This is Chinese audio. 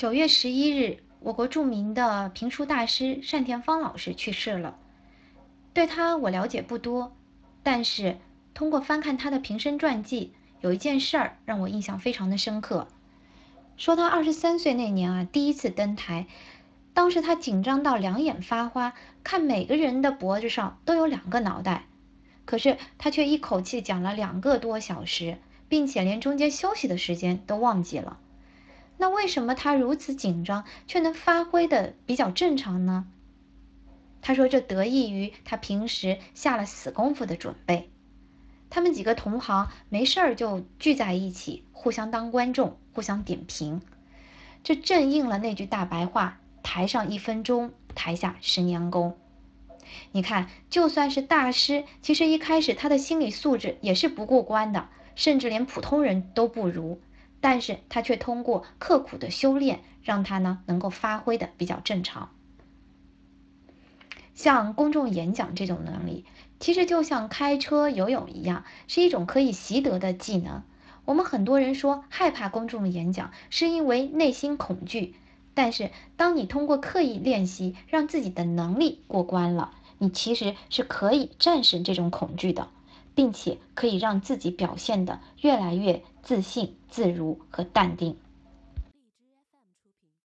九月十一日，我国著名的评书大师单田芳老师去世了。对他我了解不多，但是通过翻看他的平生传记，有一件事儿让我印象非常的深刻。说他二十三岁那年啊，第一次登台，当时他紧张到两眼发花，看每个人的脖子上都有两个脑袋，可是他却一口气讲了两个多小时，并且连中间休息的时间都忘记了。那为什么他如此紧张却能发挥的比较正常呢？他说这得益于他平时下了死功夫的准备。他们几个同行没事儿就聚在一起，互相当观众，互相点评。这正应了那句大白话：台上一分钟，台下十年功。你看，就算是大师，其实一开始他的心理素质也是不过关的，甚至连普通人都不如。但是他却通过刻苦的修炼，让他呢能够发挥的比较正常。像公众演讲这种能力，其实就像开车、游泳一样，是一种可以习得的技能。我们很多人说害怕公众演讲，是因为内心恐惧。但是当你通过刻意练习，让自己的能力过关了，你其实是可以战胜这种恐惧的。并且可以让自己表现得越来越自信、自如和淡定。